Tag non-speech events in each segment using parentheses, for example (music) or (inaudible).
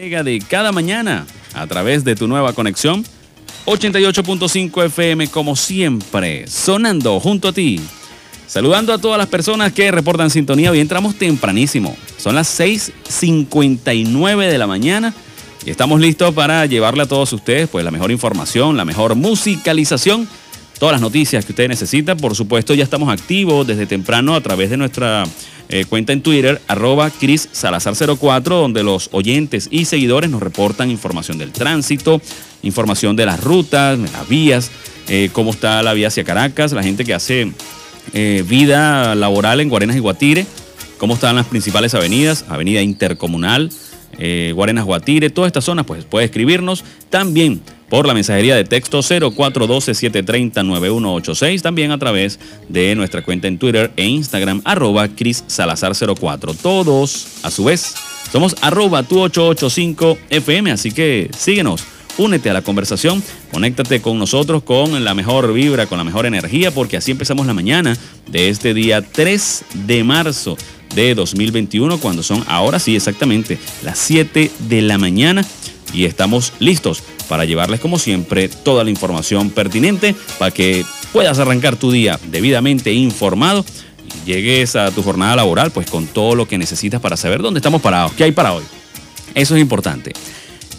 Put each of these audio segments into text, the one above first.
de cada mañana a través de tu nueva conexión 88.5 FM como siempre, sonando junto a ti. Saludando a todas las personas que reportan sintonía. Hoy entramos tempranísimo. Son las 6.59 de la mañana y estamos listos para llevarle a todos ustedes pues la mejor información, la mejor musicalización, todas las noticias que ustedes necesitan. Por supuesto, ya estamos activos desde temprano a través de nuestra eh, cuenta en Twitter, arroba Cris Salazar04, donde los oyentes y seguidores nos reportan información del tránsito, información de las rutas, de las vías, eh, cómo está la vía hacia Caracas, la gente que hace eh, vida laboral en Guarenas y Guatire, cómo están las principales avenidas, Avenida Intercomunal, Guarenas Guatire, todas estas zonas, pues puede escribirnos también por la mensajería de texto 0412-730-9186, también a través de nuestra cuenta en Twitter e Instagram, arroba Cris Salazar04. Todos, a su vez, somos arroba tu 885 FM, así que síguenos. Únete a la conversación, conéctate con nosotros con la mejor vibra, con la mejor energía, porque así empezamos la mañana de este día 3 de marzo de 2021, cuando son ahora sí exactamente las 7 de la mañana y estamos listos para llevarles como siempre toda la información pertinente para que puedas arrancar tu día debidamente informado y llegues a tu jornada laboral pues con todo lo que necesitas para saber dónde estamos parados, qué hay para hoy. Eso es importante.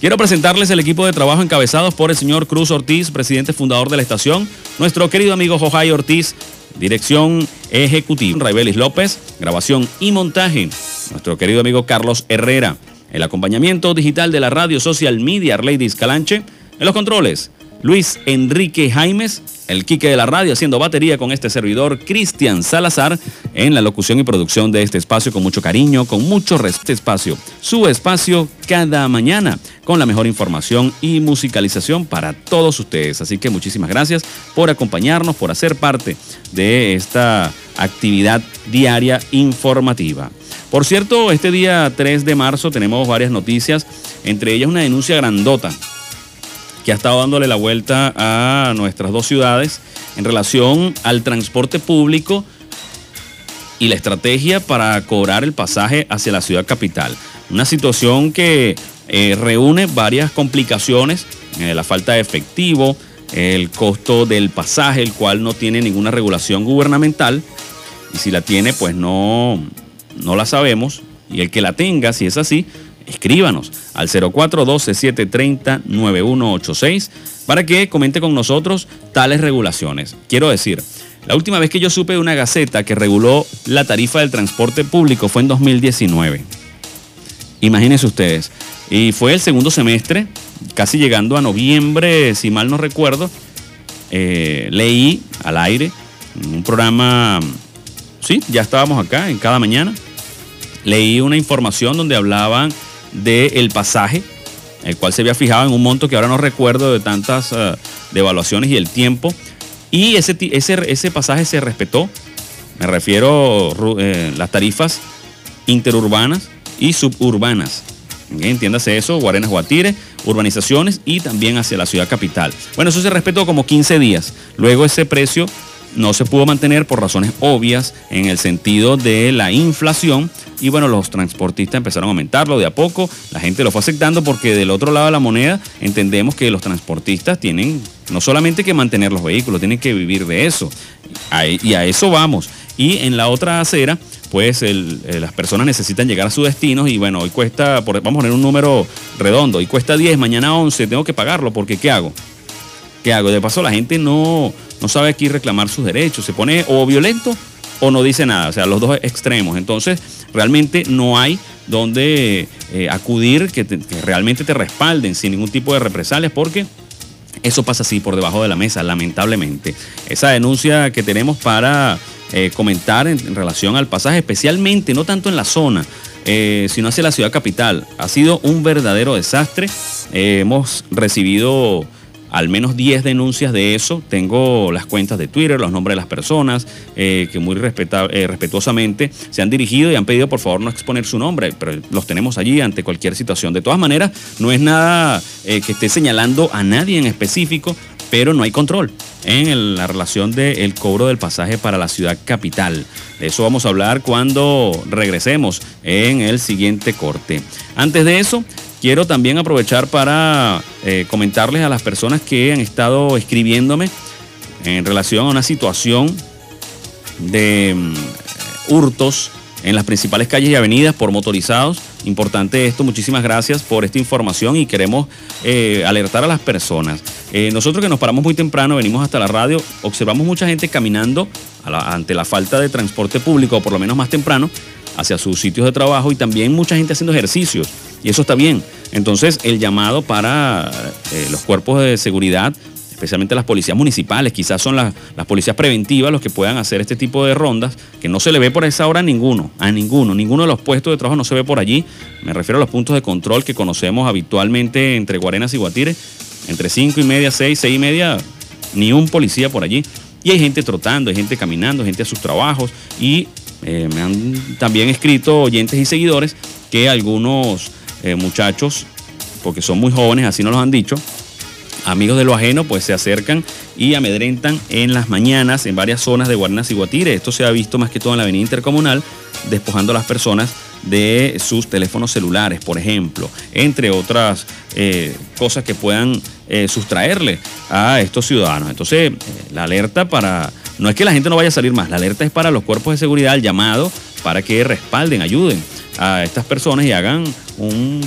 Quiero presentarles el equipo de trabajo encabezados por el señor Cruz Ortiz, presidente fundador de la estación, nuestro querido amigo Jojay Ortiz, dirección ejecutiva, Raibelis López, grabación y montaje, nuestro querido amigo Carlos Herrera, el acompañamiento digital de la radio social media Ladies Calanche. En los controles, Luis Enrique Jaimes, el Quique de la radio, haciendo batería con este servidor, Cristian Salazar, en la locución y producción de este espacio con mucho cariño, con mucho respeto. Este espacio, su espacio cada mañana, con la mejor información y musicalización para todos ustedes. Así que muchísimas gracias por acompañarnos, por hacer parte de esta actividad diaria informativa. Por cierto, este día 3 de marzo tenemos varias noticias, entre ellas una denuncia grandota que ha estado dándole la vuelta a nuestras dos ciudades en relación al transporte público y la estrategia para cobrar el pasaje hacia la ciudad capital. Una situación que eh, reúne varias complicaciones, eh, la falta de efectivo, el costo del pasaje, el cual no tiene ninguna regulación gubernamental, y si la tiene, pues no, no la sabemos. Y el que la tenga, si es así, escríbanos al 0412-730-9186 para que comente con nosotros tales regulaciones. Quiero decir, la última vez que yo supe de una gaceta que reguló la tarifa del transporte público fue en 2019. Imagínense ustedes. Y fue el segundo semestre, casi llegando a noviembre, si mal no recuerdo, eh, leí al aire un programa, sí, ya estábamos acá en cada mañana, leí una información donde hablaban del pasaje, el cual se había fijado en un monto que ahora no recuerdo de tantas uh, devaluaciones y el tiempo. Y ese, ese, ese pasaje se respetó. Me refiero a eh, las tarifas interurbanas y suburbanas. Entiéndase eso, Guarenas Guatire, urbanizaciones y también hacia la ciudad capital. Bueno, eso se respetó como 15 días. Luego ese precio no se pudo mantener por razones obvias en el sentido de la inflación y bueno, los transportistas empezaron a aumentarlo de a poco, la gente lo fue aceptando porque del otro lado de la moneda entendemos que los transportistas tienen no solamente que mantener los vehículos, tienen que vivir de eso y a eso vamos. Y en la otra acera, pues eh, las personas necesitan llegar a su destino y bueno, hoy cuesta, vamos a poner un número redondo, hoy cuesta 10, mañana 11, tengo que pagarlo porque ¿qué hago? ¿Qué hago? De paso la gente no, no sabe aquí reclamar sus derechos, se pone o violento o no dice nada, o sea, los dos extremos. Entonces, realmente no hay donde eh, acudir que, realmente te respalden sin ningún tipo de represalias, porque eso pasa así por debajo de la mesa, lamentablemente. Esa denuncia que tenemos para eh, comentar en, relación al pasaje, especialmente, no tanto en la zona, eh, sino hacia la ciudad capital, ha sido un verdadero desastre. hemos recibido al menos 10 denuncias de eso. Tengo las cuentas de Twitter, los nombres de las personas eh, que muy eh, respetuosamente se han dirigido y han pedido por favor no exponer su nombre, pero los tenemos allí ante cualquier situación. De todas maneras, no es nada eh, que esté señalando a nadie en específico, pero no hay control en la relación del cobro del pasaje para la ciudad capital. De eso vamos a hablar cuando regresemos en el siguiente corte. Antes de eso, quiero también aprovechar para eh, comentarles a las personas que han estado escribiéndome en relación a una situación de mm, hurtos en las principales calles y avenidas por motorizados. Importante esto, muchísimas gracias por esta información y queremos eh, alertar a las personas. Eh, nosotros que nos paramos muy temprano, venimos hasta la radio, observamos mucha gente caminando ante la falta de transporte público, o por lo menos más temprano, hacia sus sitios de trabajo y también mucha gente haciendo ejercicios. Y eso está bien. Entonces, el llamado para eh, los cuerpos de seguridad especialmente las policías municipales, quizás son las, policías preventivas los que puedan hacer este tipo de rondas, que no se le ve por esa hora a ninguno, a ninguno, ninguno de los puestos de trabajo no se ve por allí. Me refiero a los puntos de control que conocemos habitualmente entre Guarenas y Guatire, entre 5 y media, 6, 6 y media, ni un policía por allí. Y hay gente trotando, hay gente caminando, gente a sus trabajos y eh, me han también escrito oyentes y seguidores que algunos eh, muchachos, porque son muy jóvenes, así nos lo han dicho, amigos de lo ajeno pues se acercan y amedrentan en las mañanas en varias zonas de Guarnas y Guatire. Esto se ha visto más que todo en la avenida intercomunal, despojando a las personas de sus teléfonos celulares, por ejemplo, entre otras eh, cosas que puedan eh, sustraerle a estos ciudadanos. Entonces, la alerta para, no es que la gente no vaya a salir más, la alerta es para los cuerpos de seguridad, el llamado para que respalden, ayuden a estas personas y hagan un,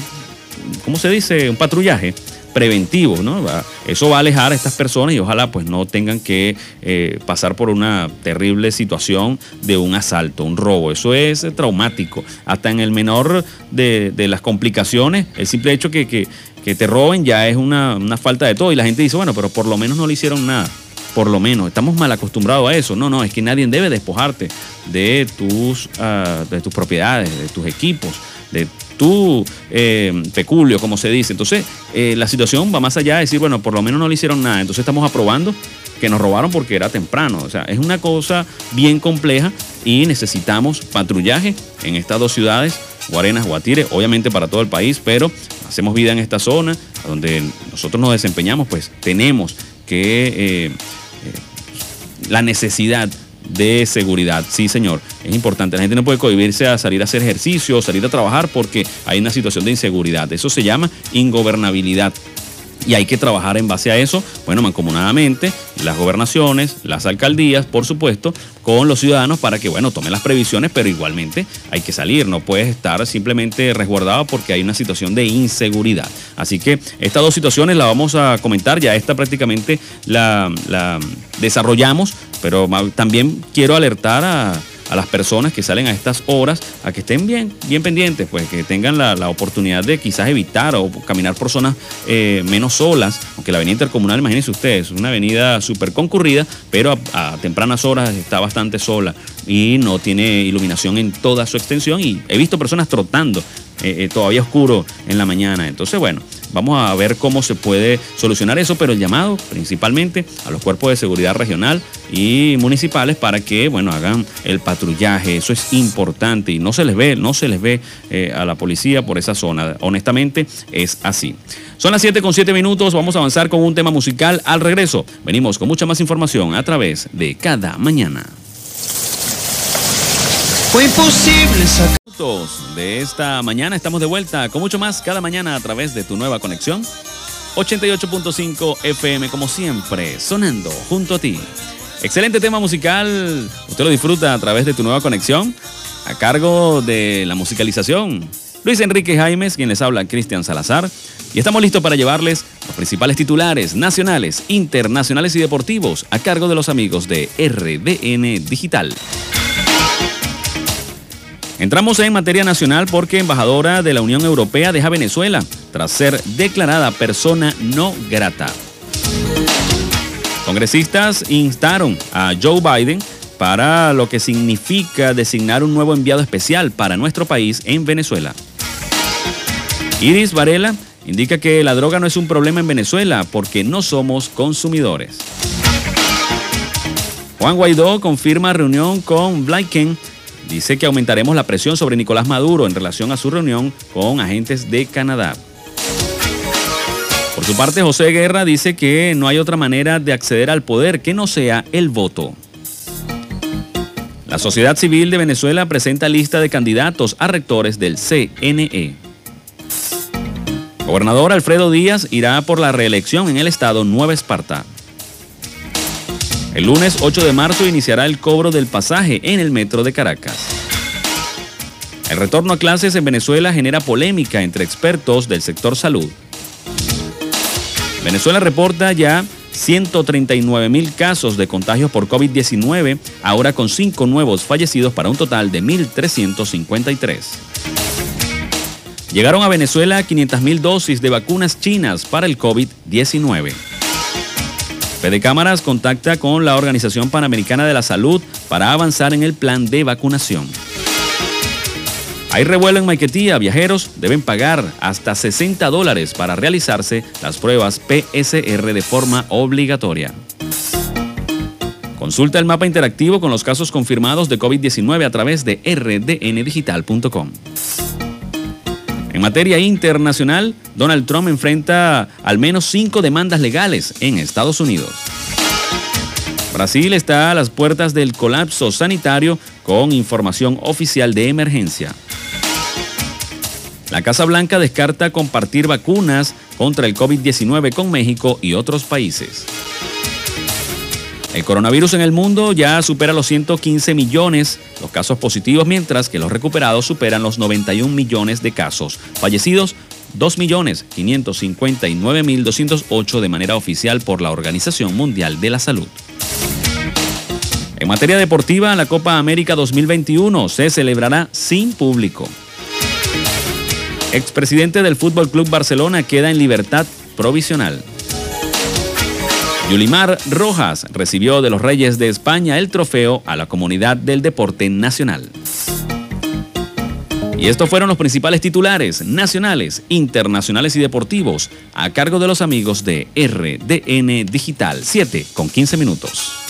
¿cómo se dice? Un patrullaje preventivo, ¿no? Eso va a alejar a estas personas y ojalá pues no tengan que eh, pasar por una terrible situación de un asalto, un robo. Eso es traumático. Hasta en el menor de, las complicaciones, el simple hecho que, que, te roben ya es una, falta de todo. Y la gente dice, bueno, pero por lo menos no le hicieron nada por lo menos. Estamos mal acostumbrados a eso. No, no, es que nadie debe despojarte de tus, ah, de tus propiedades, de tus equipos, de tu eh, peculio, como se dice. Entonces, eh, la situación va más allá de decir, bueno, por lo menos no le hicieron nada. Entonces estamos aprobando que nos robaron porque era temprano. O sea, es una cosa bien compleja y necesitamos patrullaje en estas dos ciudades, Guarenas, Guatire, obviamente para todo el país, pero hacemos vida en esta zona, donde nosotros nos desempeñamos, pues tenemos que... Eh, la necesidad de seguridad. Sí, señor, es importante. La gente no puede cohibirse a salir a hacer ejercicio, salir a trabajar porque hay una situación de inseguridad. Eso se llama ingobernabilidad y hay que trabajar en base a eso, bueno, mancomunadamente, las gobernaciones, las alcaldías, por supuesto, con los ciudadanos para que, bueno, tomen las previsiones, pero igualmente hay que salir, no puedes estar simplemente resguardado porque hay una situación de inseguridad. Así que estas dos situaciones las vamos a comentar, ya esta prácticamente la, la desarrollamos, pero también quiero alertar a a las personas que salen a estas horas a que estén bien, bien pendientes, pues que tengan la, oportunidad de quizás evitar o caminar por zonas eh, menos solas, aunque la avenida intercomunal, imagínense ustedes, es una avenida súper concurrida, pero a, tempranas horas está bastante sola y no tiene iluminación en toda su extensión y he visto personas trotando eh, eh, todavía oscuro en la mañana. Entonces, bueno, vamos a ver cómo se puede solucionar eso, pero el llamado principalmente a los cuerpos de seguridad regional y municipales para que, bueno, hagan el patrullaje. Eso es importante y no se les ve, no se les ve eh, a la policía por esa zona. Honestamente, es así. Son las 7 con 7 minutos, vamos a avanzar con un tema musical al regreso. Venimos con mucha más información a través de cada mañana. Fue imposible sacar de esta mañana. Estamos de vuelta con mucho más cada mañana a través de tu nueva conexión. 88.5 FM, como siempre, sonando junto a ti. Excelente tema musical. Usted lo disfruta a través de tu nueva conexión, a cargo de la musicalización. Luis Enrique Jaimes, quien les habla, Cristian Salazar. Y estamos listos para llevarles los principales titulares nacionales, internacionales y deportivos a cargo de los amigos de RDN Digital. Entramos en materia nacional porque embajadora de la Unión Europea deja Venezuela tras ser declarada persona no grata. Congresistas instaron a Joe Biden para lo que significa designar un nuevo enviado especial para nuestro país en Venezuela. Iris Varela indica que la droga no es un problema en Venezuela porque no somos consumidores. Juan Guaidó confirma reunión con Blinken dice que aumentaremos la presión sobre Nicolás Maduro en relación a su reunión con agentes de Canadá. Por su parte, José Guerra dice que no hay otra manera de acceder al poder que no sea el voto. La sociedad civil de Venezuela presenta lista de candidatos a rectores del CNE. Gobernador Alfredo Díaz irá por la reelección en el estado Nueva Esparta. El lunes 8 de marzo iniciará el cobro del pasaje en el metro de Caracas. El retorno a clases en Venezuela genera polémica entre expertos del sector salud. Venezuela reporta ya 139 mil casos de contagios por COVID-19, ahora con 5 nuevos fallecidos para un total de 1.353. Llegaron a Venezuela 500 mil dosis de vacunas chinas para el COVID-19. Fede Cámaras contacta con la Organización Panamericana de la Salud para avanzar en el plan de vacunación. Hay revuelo en Maiquetía. Viajeros deben pagar hasta 60 dólares para realizarse las pruebas PSR de forma obligatoria. Consulta el mapa interactivo con los casos confirmados de COVID-19 a través de rdndigital.com. En materia internacional, Donald Trump enfrenta al menos cinco demandas legales en Estados Unidos. Brasil está a las puertas del colapso sanitario con información oficial de emergencia. La Casa Blanca descarta compartir vacunas contra el COVID-19 con México y otros países. El coronavirus en el mundo ya supera los 115 millones los casos positivos, mientras que los recuperados superan los 91 millones de casos. Fallecidos, 2.559.208 de manera oficial por la Organización Mundial de la Salud. En materia deportiva, la Copa América 2021 se celebrará sin público. Expresidente del Fútbol Club Barcelona queda en libertad provisional. Yulimar Rojas recibió de los Reyes de España el trofeo a la comunidad del deporte nacional. Y estos fueron los principales titulares nacionales, internacionales y deportivos a cargo de los amigos de RDN Digital 7 con 15 minutos.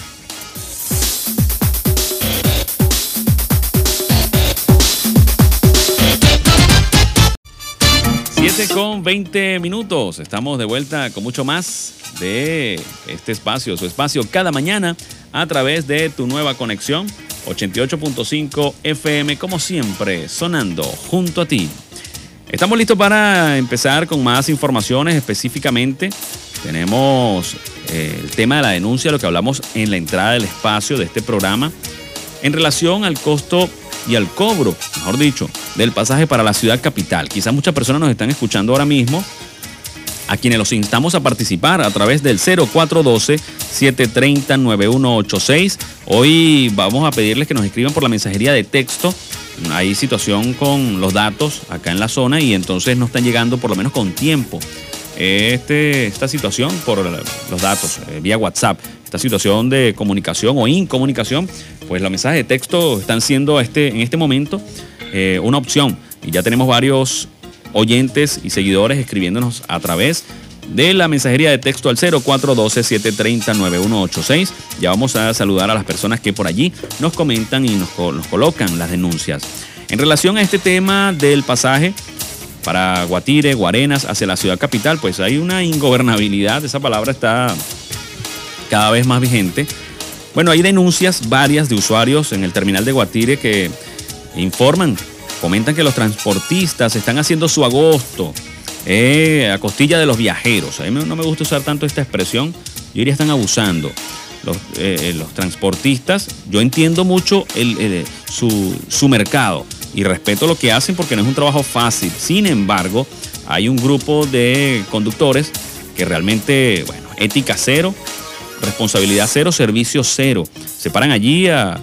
7 con 20 minutos. Estamos de vuelta con mucho más de este espacio, su espacio cada mañana a través de tu nueva conexión 88.5 FM, como siempre, sonando junto a ti. Estamos listos para empezar con más informaciones específicamente. Tenemos eh, el tema de la denuncia, lo que hablamos en la entrada del espacio de este programa, en relación al costo y al cobro, mejor dicho, del pasaje para la ciudad capital. Quizás muchas personas nos están escuchando ahora mismo, a quienes los instamos a participar a través del 0412-730-9186. Hoy vamos a pedirles que nos escriban por la mensajería de texto. Hay situación con los datos acá en la zona y entonces no están llegando por lo menos con tiempo este, esta situación por los datos eh, vía WhatsApp, esta situación de comunicación o incomunicación, pues los mensajes de texto están siendo este, en este momento eh, una opción. Y ya tenemos varios oyentes y seguidores escribiéndonos a través de la mensajería de texto al 0412-730-9186. Ya vamos a saludar a las personas que por allí nos comentan y nos, nos colocan las denuncias. En relación a este tema del pasaje, para Guatire, Guarenas, hacia la ciudad capital, pues hay una ingobernabilidad, esa palabra está cada vez más vigente. Bueno, hay denuncias varias de usuarios en el terminal de Guatire que informan, comentan que los transportistas están haciendo su agosto eh, a costilla de los viajeros. A mí no me gusta usar tanto esta expresión, yo diría están abusando. Los, eh, los transportistas, yo entiendo mucho su, su mercado, y respeto lo que hacen porque no es un trabajo fácil. Sin embargo, hay un grupo de conductores que realmente, bueno, ética cero, responsabilidad cero, servicio cero. Se paran allí a,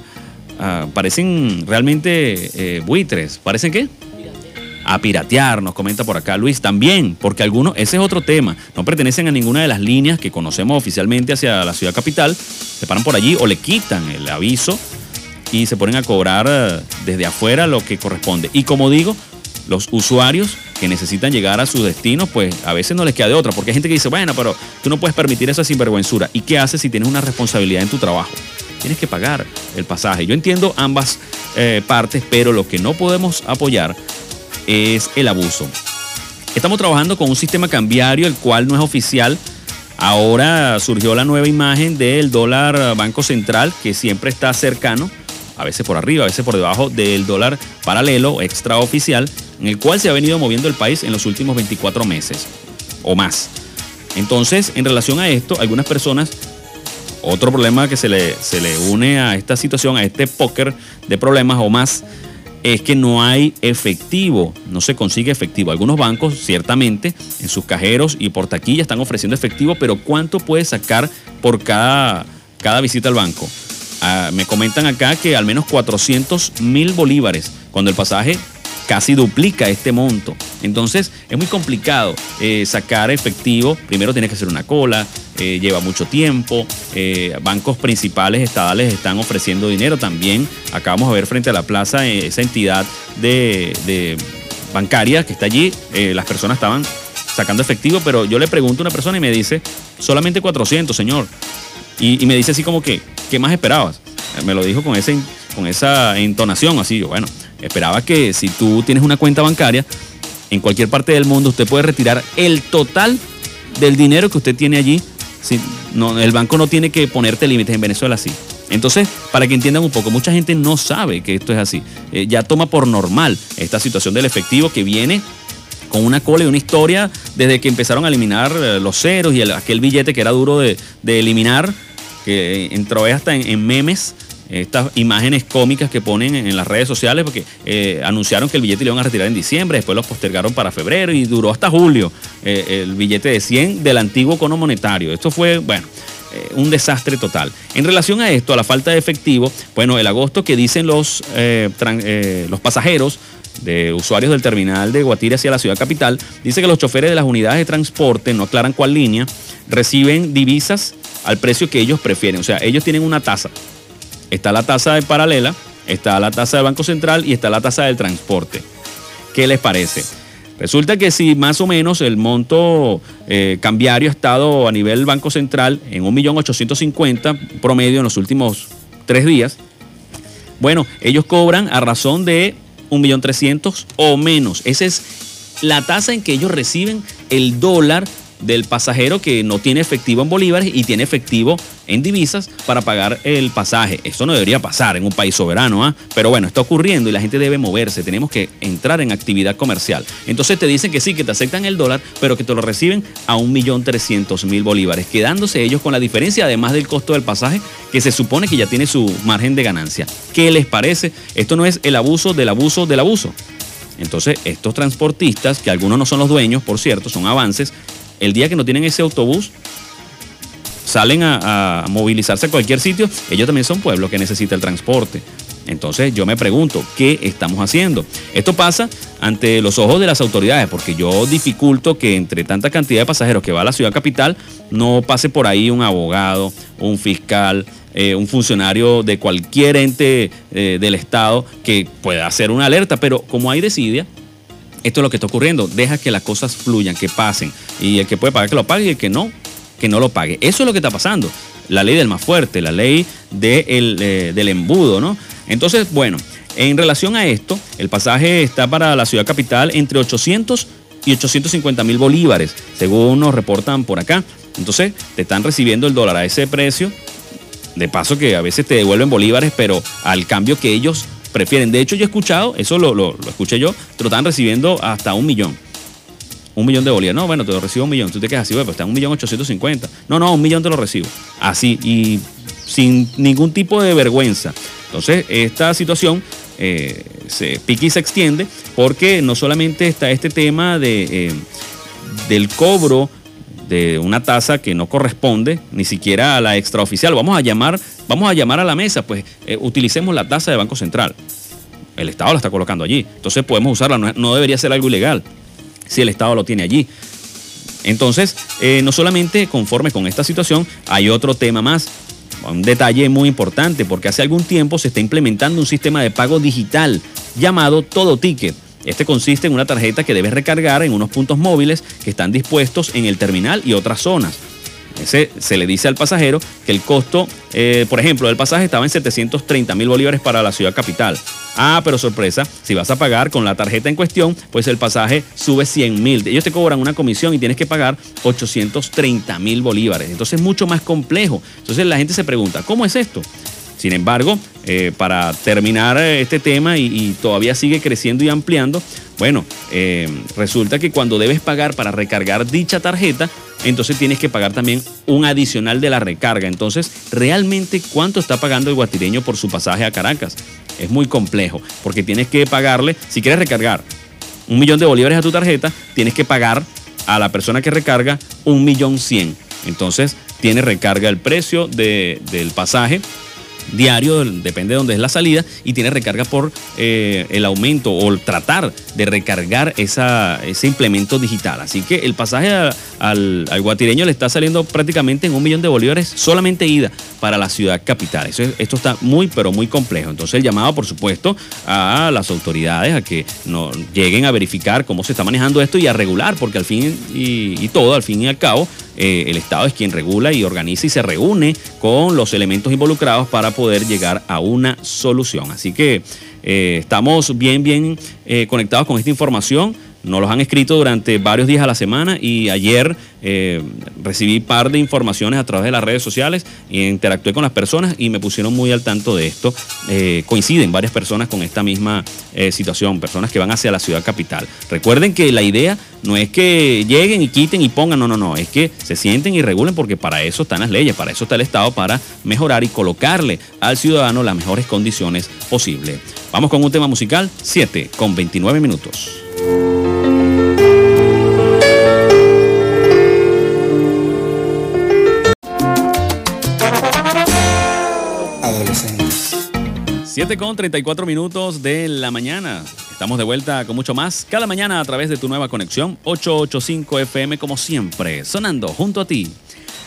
parecen realmente eh, buitres. ¿Parecen qué? A piratear, nos comenta por acá Luis. También, porque algunos, ese es otro tema, no pertenecen a ninguna de las líneas que conocemos oficialmente hacia la ciudad capital, se paran por allí o le quitan el aviso y se ponen a cobrar eh, desde afuera lo que corresponde. Y como digo, los usuarios que necesitan llegar a su destino, pues a veces no les queda de otra, porque hay gente que dice, bueno, pero tú no puedes permitir esa sinvergüenzura. ¿Y qué haces si tienes una responsabilidad en tu trabajo? Tienes que pagar el pasaje. Yo entiendo ambas eh, partes, pero lo que no podemos apoyar es el abuso. Estamos trabajando con un sistema cambiario, el cual no es oficial. Ahora surgió la nueva imagen del dólar Banco Central, que siempre está cercano a veces por arriba, a veces por debajo del dólar paralelo extraoficial, en el cual se ha venido moviendo el país en los últimos 24 meses o más. Entonces, en relación a esto, algunas personas, otro problema que se le, se le une a esta situación, a este póker de problemas o más, es que no hay efectivo, no se consigue efectivo. Algunos bancos, ciertamente, en sus cajeros y por taquilla están ofreciendo efectivo, pero ¿cuánto puede sacar por cada, cada visita al banco? Ah, me comentan acá que al menos 400 mil bolívares, cuando el pasaje casi duplica este monto. Entonces es muy complicado eh, sacar efectivo. Primero tienes que hacer una cola, eh, lleva mucho tiempo. Eh, bancos principales estadales están ofreciendo dinero también. Acabamos de ver frente a la plaza esa entidad bancaria que está allí. las personas estaban sacando efectivo, pero yo le pregunto a una persona y me dice, solamente 400, señor. Y, me dice así como que, ¿qué más esperabas? Me lo dijo con, ese, con esa entonación, así, yo, bueno, Esperaba que si tú tienes una cuenta bancaria, en cualquier parte del mundo usted puede retirar el total del dinero que usted tiene allí. Si, no, el banco no tiene que ponerte límites en Venezuela así. Entonces, para que entiendan un poco, mucha gente no sabe que esto es así. Eh, ya toma por normal esta situación del efectivo que viene con una cola y una historia desde que empezaron a eliminar eh, los ceros y aquel billete que era duro de, eliminar, que entró hasta en memes estas imágenes cómicas que ponen en las redes sociales, porque eh, anunciaron que el billete lo iban a retirar en diciembre, después lo postergaron para febrero y duró hasta julio eh, el billete de 100 del antiguo cono monetario. Esto fue, bueno, un desastre total. En relación a esto, a la falta de efectivo, bueno, el agosto que dicen los, los pasajeros, de usuarios del terminal de Guatire hacia la ciudad capital, dice que los choferes de las unidades de transporte, no aclaran cuál línea, reciben divisas al precio que ellos prefieren. O sea, ellos tienen una tasa Está la tasa de paralela, está la tasa del Banco Central y está la tasa del transporte. ¿Qué les parece? Resulta que si más o menos el monto eh, cambiario ha estado a nivel Banco Central en 1.850.000 promedio en los últimos tres días, bueno, ellos cobran a razón de 1.300.000 o menos. Esa es la tasa en que ellos reciben el dólar del pasajero que no tiene efectivo en bolívares y tiene efectivo en divisas para pagar el pasaje. Eso no debería pasar en un país soberano, ¿ah? pero bueno, está ocurriendo y la gente debe moverse, tenemos que entrar en actividad comercial. Entonces te dicen que sí, que te aceptan el dólar, pero que te lo reciben a 1.300.000 bolívares, quedándose ellos con la diferencia además del costo del pasaje que se supone que ya tiene su margen de ganancia. ¿Qué les parece? Esto no es el abuso del abuso del abuso. Entonces, estos transportistas, que algunos no son los dueños, por cierto, son avances, el día que no tienen ese autobús, salen a, movilizarse a cualquier sitio, ellos también son pueblos que necesitan el transporte. Entonces yo me pregunto, ¿qué estamos haciendo? Esto pasa ante los ojos de las autoridades, porque yo dificulto que entre tanta cantidad de pasajeros que va a la ciudad capital, no pase por ahí un abogado, un fiscal, eh, un funcionario de cualquier ente eh, del Estado que pueda hacer una alerta, pero como hay desidia, esto es lo que está ocurriendo. Deja que las cosas fluyan, que pasen. Y el que puede pagar, que lo pague. Y el que no, que no lo pague. Eso es lo que está pasando. La ley del más fuerte, la ley eh, del embudo, ¿no? Entonces, bueno, en relación a esto, el pasaje está para la ciudad capital entre 800 y 850 mil bolívares, según nos reportan por acá. Entonces, te están recibiendo el dólar a ese precio. De paso que a veces te devuelven bolívares, pero al cambio que ellos prefieren. De hecho, yo he escuchado, eso lo, lo, escuché yo, te lo están recibiendo hasta un millón. Un millón de bolívares. No, bueno, te lo recibo un millón. Tú te quedas así, pues está un millón ochocientos cincuenta. No, no, un millón te lo recibo. Así, y sin ningún tipo de vergüenza. Entonces, esta situación eh, se pique y se extiende porque no solamente está este tema de, eh, del cobro de una tasa que no corresponde ni siquiera a la extraoficial. Vamos a llamar, vamos a llamar a la mesa, pues eh, utilicemos la tasa de Banco Central. El Estado la está colocando allí. Entonces podemos usarla, no, debería ser algo ilegal si el Estado lo tiene allí. Entonces, eh, no solamente conforme con esta situación, hay otro tema más. Un detalle muy importante, porque hace algún tiempo se está implementando un sistema de pago digital llamado Todo Ticket este consiste en una tarjeta que debes recargar en unos puntos móviles que están dispuestos en el terminal y otras zonas. Se le dice al pasajero que el costo, eh, por ejemplo, del pasaje estaba en 730 mil bolívares para la ciudad capital. Ah, pero sorpresa, si vas a pagar con la tarjeta en cuestión, pues el pasaje sube 100 mil. Ellos te cobran una comisión y tienes que pagar 830 mil bolívares. Entonces es mucho más complejo. Entonces la gente se pregunta, ¿cómo es esto? Sin embargo, eh, para terminar este tema y, todavía sigue creciendo y ampliando, bueno, eh, resulta que cuando debes pagar para recargar dicha tarjeta, entonces tienes que pagar también un adicional de la recarga. Entonces, realmente, ¿cuánto está pagando el guatireño por su pasaje a Caracas? Es muy complejo, porque tienes que pagarle, si quieres recargar un millón de bolívares a tu tarjeta, tienes que pagar a la persona que recarga un millón cien. Entonces, tiene recarga el precio del pasaje diario, depende de dónde es la salida, y tiene recarga por eh, el aumento o tratar de recargar esa, ese implemento digital. Así que el pasaje al, guatireño le está saliendo prácticamente en un millón de bolívares solamente ida para la ciudad capital. Eso, esto está muy, pero muy complejo. Entonces el llamado, por supuesto, a las autoridades a que no, lleguen a verificar cómo se está manejando esto y a regular, porque al fin y todo, al fin y al cabo, eh, el Estado es quien regula y organiza y se reúne con los elementos involucrados para poder llegar a una solución. Así que eh, estamos bien, bien eh, conectados con esta información. Nos los han escrito durante varios días a la semana y ayer eh, recibí par de informaciones a través de las redes sociales e interactué con las personas y me pusieron muy al tanto de esto. Eh, coinciden varias personas con esta misma eh, situación, personas que van hacia la ciudad capital. Recuerden que la idea no es que lleguen y quiten y pongan, no, no, no, es que se sienten y regulen porque para eso están las leyes, para eso está el Estado, para mejorar y colocarle al ciudadano las mejores condiciones posibles. Vamos con un tema musical, 7 con 29 minutos. Adolescentes. 7 con 34 minutos de la mañana. Estamos de vuelta con mucho más cada mañana a través de tu nueva conexión 885 FM como siempre, sonando junto a ti.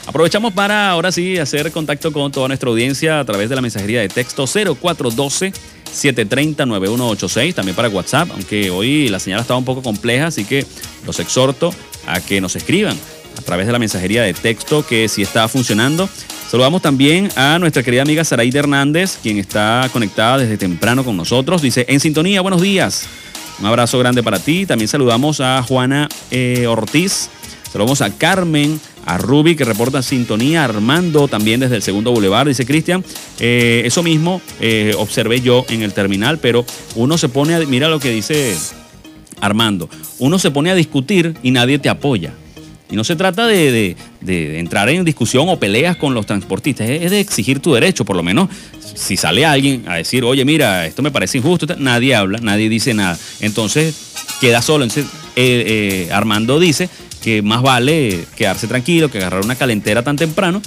Aprovechamos para ahora sí hacer contacto con toda nuestra audiencia a través de la mensajería de texto 0412 730-9186, también para WhatsApp, aunque hoy la señal estaba un poco compleja, así que los exhorto a que nos escriban a través de la mensajería de texto que sí está funcionando. Saludamos también a nuestra querida amiga Saraida Hernández, quien está conectada desde temprano con nosotros. Dice, en sintonía, buenos días. Un abrazo grande para ti. También saludamos a Juana eh, Ortiz. Saludamos a Carmen a Ruby que reporta sintonía, Armando también desde el segundo boulevard, dice Cristian, eh, eso mismo eh, observé yo en el terminal, pero uno se pone a, mira lo que dice Armando, uno se pone a discutir y nadie te apoya. Y no se trata de, entrar en discusión o peleas con los transportistas, es, de exigir tu derecho, por lo menos si sale alguien a decir, oye, mira, esto me parece injusto, nadie habla, nadie dice nada. Entonces queda solo. Entonces, eh, Armando dice que más vale quedarse tranquilo, que agarrar una calentera tan temprano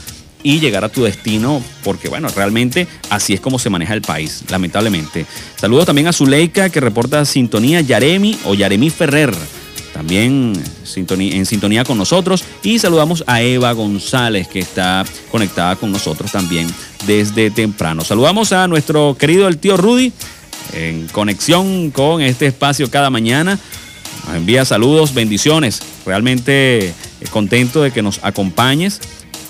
y llegar a tu destino, porque bueno, realmente así es como se maneja el país, lamentablemente. Saludos también a Zuleika que reporta sintonía Yaremi o Yaremi Ferrer, también en sintonía con nosotros. Y saludamos a Eva González que está conectada con nosotros también desde temprano. Saludamos a nuestro querido el tío Rudy en conexión con este espacio cada mañana. Nos envía saludos, bendiciones. Realmente eh, contento de que nos acompañes.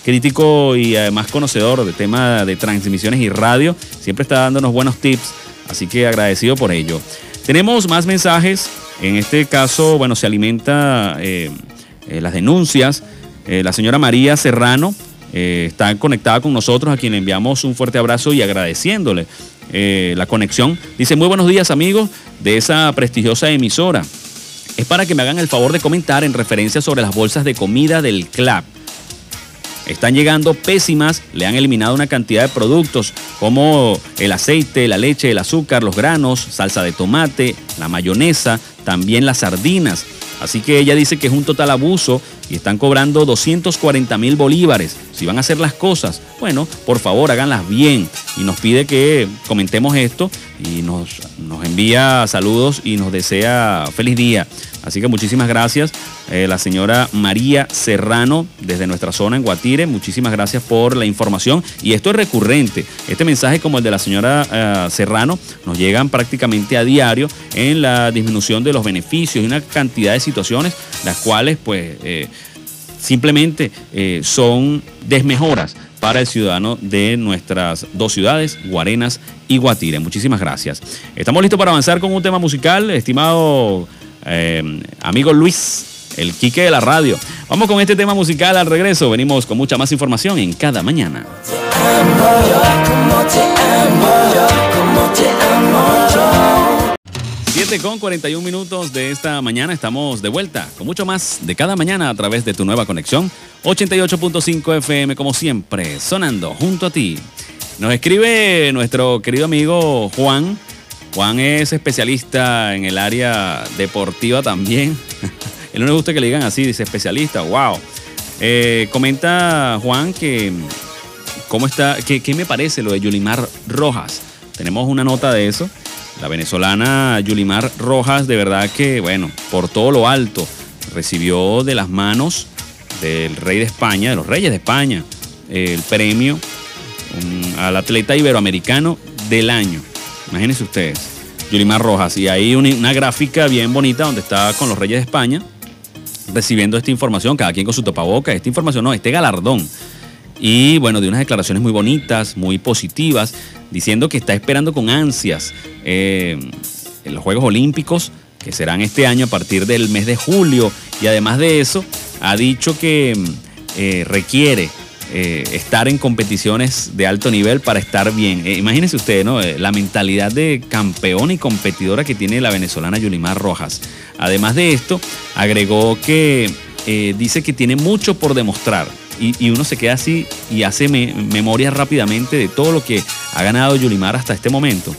Crítico y además conocedor del tema de transmisiones y radio. Siempre está dándonos buenos tips. Así que agradecido por ello. Tenemos más mensajes. En este caso, bueno, se alimenta eh, eh, las denuncias. la señora María Serrano está conectada con nosotros, a quien le enviamos un fuerte abrazo y agradeciéndole la conexión. Dice, muy buenos días amigos de esa prestigiosa emisora es para que me hagan el favor de comentar en referencia sobre las bolsas de comida del club. Están llegando pésimas, le han eliminado una cantidad de productos como el aceite, la leche, el azúcar, los granos, salsa de tomate, la mayonesa, también las sardinas. Así que ella dice que es un total abuso y están cobrando 240 mil bolívares. Si van a hacer las cosas, bueno, por favor háganlas bien. Y nos pide que comentemos esto y nos, nos envía saludos y nos desea feliz día. Así que muchísimas gracias, eh, la señora María Serrano, desde nuestra zona en Guatire. Muchísimas gracias por la información. Y esto es recurrente. Este mensaje, como el de la señora eh, Serrano, nos llegan prácticamente a diario en la disminución de los beneficios y una cantidad de situaciones, las cuales, pues, eh, simplemente son desmejoras para el ciudadano de nuestras dos ciudades, Guarenas y Guatire. Muchísimas gracias. Estamos listos para avanzar con un tema musical, estimado eh, amigo Luis, el Quique de la radio. Vamos con este tema musical al regreso. Venimos con mucha más información en cada mañana. 7 con 41 minutos de esta mañana estamos de vuelta con mucho más de cada mañana a través de tu nueva conexión 88.5 FM como siempre sonando junto a ti. Nos escribe nuestro querido amigo Juan. Juan es especialista en el área deportiva también. (laughs) Él no le gusta que le digan así, dice especialista, wow. Eh, comenta Juan que cómo está, qué me parece lo de Yulimar Rojas. Tenemos una nota de eso. La venezolana Yulimar Rojas, de verdad que, bueno, por todo lo alto, recibió de las manos del rey de España, de los reyes de España, el premio al atleta iberoamericano del año. Imagínense ustedes, Yulimar Rojas. Y una, una gráfica bien bonita donde está con los reyes de España recibiendo esta información, cada quien con su topaboca, esta información, no, este galardón. Y bueno, de unas declaraciones muy bonitas, muy positivas, diciendo que está esperando con ansias eh, en los Juegos Olímpicos, que serán este año a partir del mes de julio. Y además de eso, ha dicho que eh, requiere eh, estar en competiciones de alto nivel para estar bien. imagínense ustedes, ¿no? la mentalidad de campeón y competidora que tiene la venezolana Yulimar Rojas. Además de esto, agregó que dice que tiene mucho por demostrar y, uno se queda así y hace memoria rápidamente de todo lo que ha ganado Yulimar hasta este momento.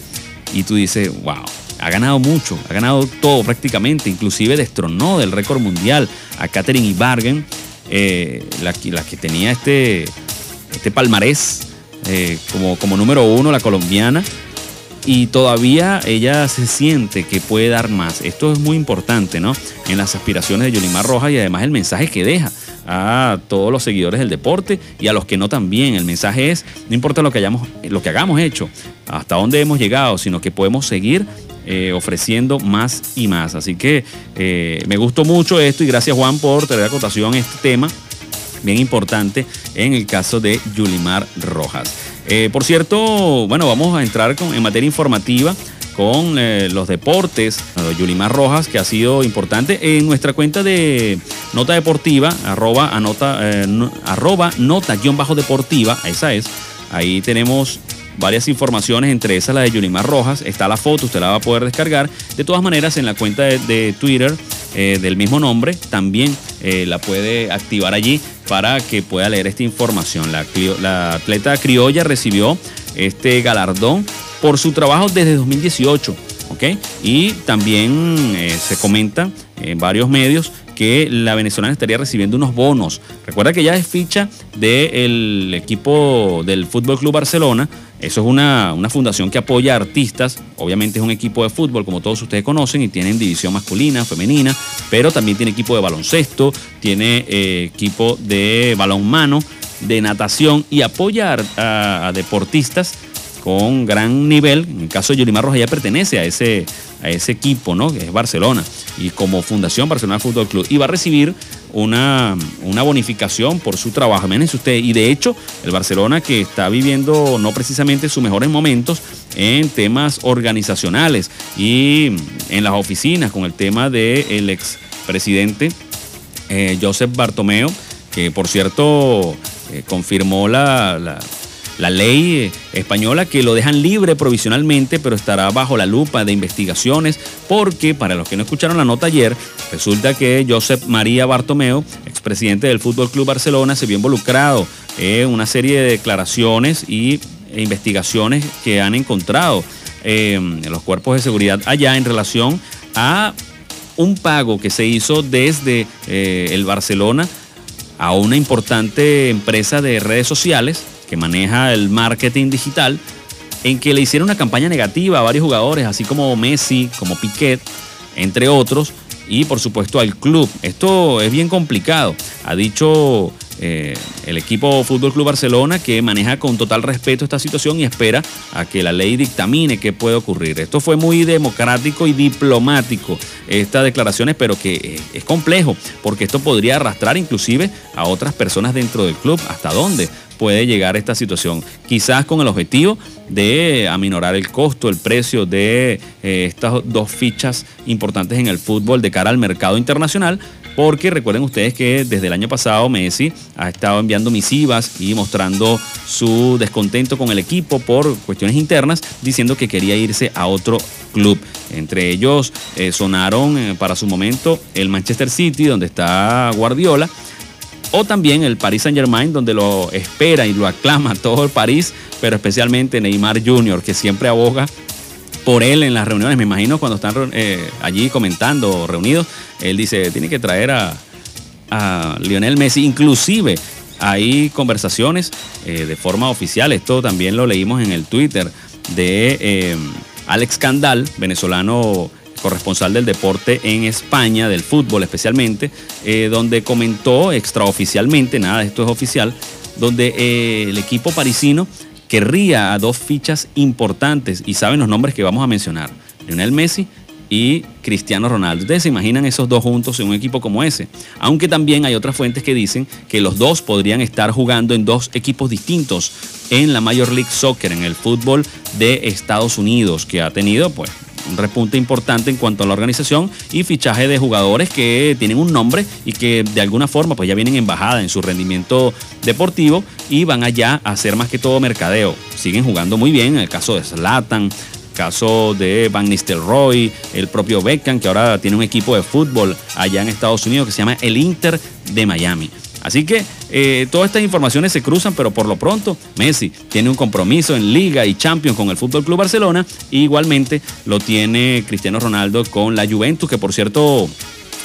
Y tú dices, wow, ha ganado mucho, ha ganado todo prácticamente, inclusive destronó del récord mundial a Katherine Ibargen, eh, la, la, que tenía este, este palmarés eh, como, como número uno, la colombiana y todavía ella se siente que puede dar más. Esto es muy importante, ¿no? En las aspiraciones de Yolimar Rojas y además el mensaje que deja a todos los seguidores del deporte y a los que no también. El mensaje es, no importa lo que, hayamos, lo que hagamos hecho, hasta dónde hemos llegado, sino que podemos seguir eh, ofreciendo más y más. Así que eh, me gustó mucho esto y gracias Juan por tener a cotación este tema bien importante en el caso de Yulimar Rojas. Eh, por cierto, bueno, vamos a entrar en materia informativa con eh, los deportes, Yulimar Rojas, que ha sido importante en nuestra cuenta de Nota Deportiva, arroba, anota, eh, arroba nota-deportiva, esa es. Ahí tenemos varias informaciones, entre esas la de Yulimar Rojas. Está la foto, usted la va a poder descargar. De todas maneras, en la cuenta de, Twitter del mismo nombre, también la puede activar allí para que pueda leer esta información. La, atleta criolla recibió este galardón por su trabajo desde 2018. ¿ok? Y también eh, se comenta en varios medios que la venezolana estaría recibiendo unos bonos. Recuerda que ya es ficha del equipo del Fútbol Club Barcelona. Eso es una, fundación que apoya a artistas. Obviamente es un equipo de fútbol, como todos ustedes conocen, y tienen división masculina, femenina, pero también tiene equipo de baloncesto, tiene eh, equipo de balonmano, de natación y apoya a deportistas con gran nivel. En el caso de Yulimar Rojas ya pertenece a ese, a ese equipo, ¿no? Que es Barcelona. Y como Fundación Barcelona Fútbol Club. Y va a recibir una, una bonificación por su trabajo. Imagínense usted. Y de hecho, el Barcelona que está viviendo no precisamente sus mejores momentos en temas organizacionales y en las oficinas con el tema del ex expresidente eh, Joseph Bartomeo, que por cierto eh, confirmó la ley española que lo dejan libre provisionalmente, pero estará bajo la lupa de investigaciones, porque para los que no escucharon la nota ayer, resulta que Josep María Bartomeu, expresidente del Fútbol Club Barcelona, se vio involucrado en una serie de declaraciones y e investigaciones que han encontrado en los cuerpos de seguridad allá en relación a un pago que se hizo desde eh, el Barcelona a una importante empresa de redes sociales que maneja el marketing digital, en que le hicieron una campaña negativa a varios jugadores, así como Messi, como Piquet, entre otros, y por supuesto al club. Esto es bien complicado. Ha dicho eh, el equipo Fútbol Club Barcelona que maneja con total respeto esta situación y espera a que la ley dictamine qué puede ocurrir. Esto fue muy democrático y diplomático, estas declaraciones, pero que eh, es complejo, porque esto podría arrastrar inclusive a otras personas dentro del club. ¿Hasta dónde? Puede llegar esta situación. Quizás con el objetivo de aminorar el costo, el precio de eh, estas dos fichas importantes en el fútbol de cara al mercado internacional, porque recuerden ustedes que desde el año pasado Messi ha estado enviando misivas y mostrando su descontento con el equipo por cuestiones internas, diciendo que quería irse a otro club. Entre ellos eh, sonaron eh, para su momento el Manchester City, donde está Guardiola, o también el Paris Saint Germain, donde lo espera y lo aclama (laughs) todo el París, pero especialmente Neymar Jr., que siempre aboga por él en las reuniones. Me imagino cuando están eh, allí comentando, reunidos, él dice, tiene que traer a, Lionel Messi. Inclusive hay conversaciones eh, de forma oficial, esto también lo leímos en el Twitter de eh, Alex Candal, venezolano corresponsal del deporte en España, del fútbol especialmente, eh, donde comentó extraoficialmente, nada de esto es oficial, donde eh, el equipo parisino querría a dos fichas importantes y saben los nombres que vamos a mencionar, Lionel Messi y Cristiano Ronaldo. Ustedes se imaginan esos dos juntos en un equipo como ese. Aunque también hay otras fuentes que dicen que los dos podrían estar jugando en dos equipos distintos en la Major League Soccer, en el fútbol de Estados Unidos, que ha tenido pues un repunte importante en cuanto a la organización y fichaje de jugadores que tienen un nombre y que de alguna forma pues ya vienen en bajada en su rendimiento deportivo y van allá a hacer más que todo mercadeo. Siguen jugando muy bien, en el caso de Zlatan, caso de Van Nistelrooy, el propio Beckham, que ahora tiene un equipo de fútbol allá en Estados Unidos que se llama el Inter de Miami. Así que eh, todas estas informaciones se cruzan, pero por lo pronto Messi tiene un compromiso en Liga y Champions con el Fútbol Club Barcelona. E igualmente lo tiene Cristiano Ronaldo con la Juventus, que por cierto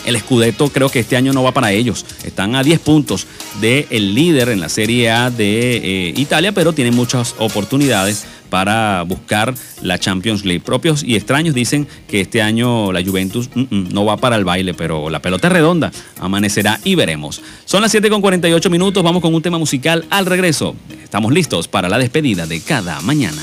el Scudetto creo que este año no va para ellos. Están a 10 puntos del líder en la Serie A de eh, Italia, pero tienen muchas oportunidades para buscar la Champions League. Propios y extraños dicen que este año la Juventus mm, mm, no va para el baile, pero la pelota es redonda. Amanecerá y veremos. Son las 7 con 48 minutos. Vamos con un tema musical al regreso. Estamos listos para la despedida de cada mañana.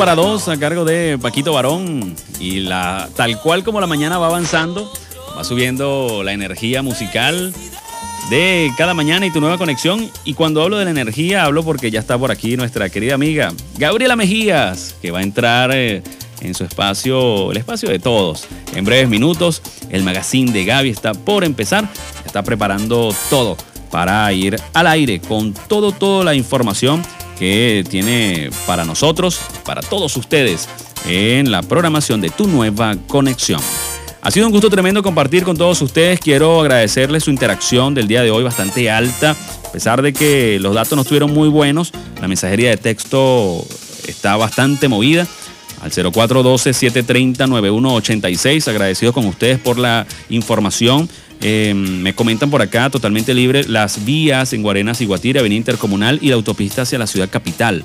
Para dos a cargo de Paquito Barón y la tal cual como la mañana va avanzando, va subiendo la energía musical de cada mañana y tu nueva conexión. Y cuando hablo de la energía, hablo porque ya está por aquí nuestra querida amiga Gabriela Mejías, que va a entrar eh, en su espacio, el espacio de todos. En breves minutos, el magazine de Gaby está por empezar, está preparando todo para ir al aire con todo, toda la información que tiene para nosotros, para todos ustedes, en la programación de tu nueva conexión. Ha sido un gusto tremendo compartir con todos ustedes. Quiero agradecerles su interacción del día de hoy bastante alta. A pesar de que los datos no estuvieron muy buenos, la mensajería de texto está bastante movida. Al 0412-730-9186. Agradecido con ustedes por la información eh, me comentan por acá, totalmente libre, las vías en Guarenas y Guatire, Avenida Intercomunal y la autopista hacia la ciudad capital.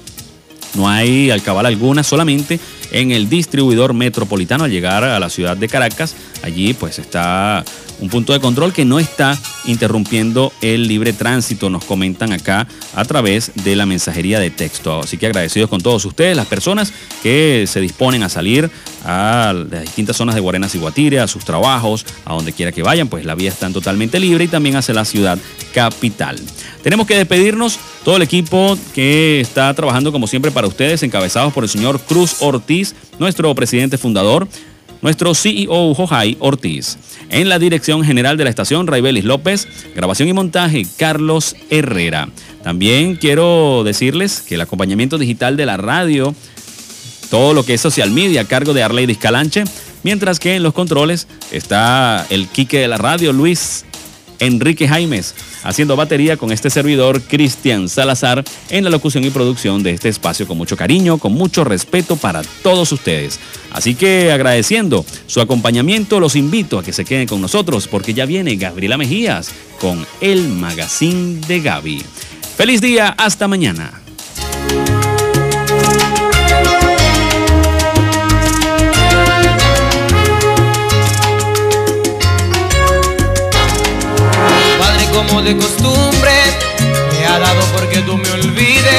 No hay alcabal alguna, solamente en el distribuidor metropolitano al llegar a la ciudad de Caracas. Allí pues está un punto de control que no está interrumpiendo el libre tránsito, nos comentan acá a través de la mensajería de texto. Así que agradecidos con todos ustedes, las personas que se disponen a salir a las distintas zonas de Guarenas y Guatire, a sus trabajos, a donde quiera que vayan, pues la vía está totalmente libre y también hacia la ciudad capital. Tenemos que despedirnos, todo el equipo que está trabajando como siempre para ustedes, encabezados por el señor Cruz Ortiz, nuestro presidente fundador, nuestro CEO Jojai Ortiz. En la dirección general de la estación, Raibelis López. Grabación y montaje, Carlos Herrera. También quiero decirles que el acompañamiento digital de la radio, todo lo que es social media, a cargo de Arley Discalanche. Mientras que en los controles está el Quique de la radio, Luis Enrique Jaimes, haciendo batería con este servidor Cristian Salazar en la locución y producción de este espacio con mucho cariño, con mucho respeto para todos ustedes. Así que agradeciendo su acompañamiento, los invito a que se queden con nosotros porque ya viene Gabriela Mejías con el Magazine de Gaby. Feliz día, hasta mañana. Como de costumbre, me ha dado porque tú me olvides.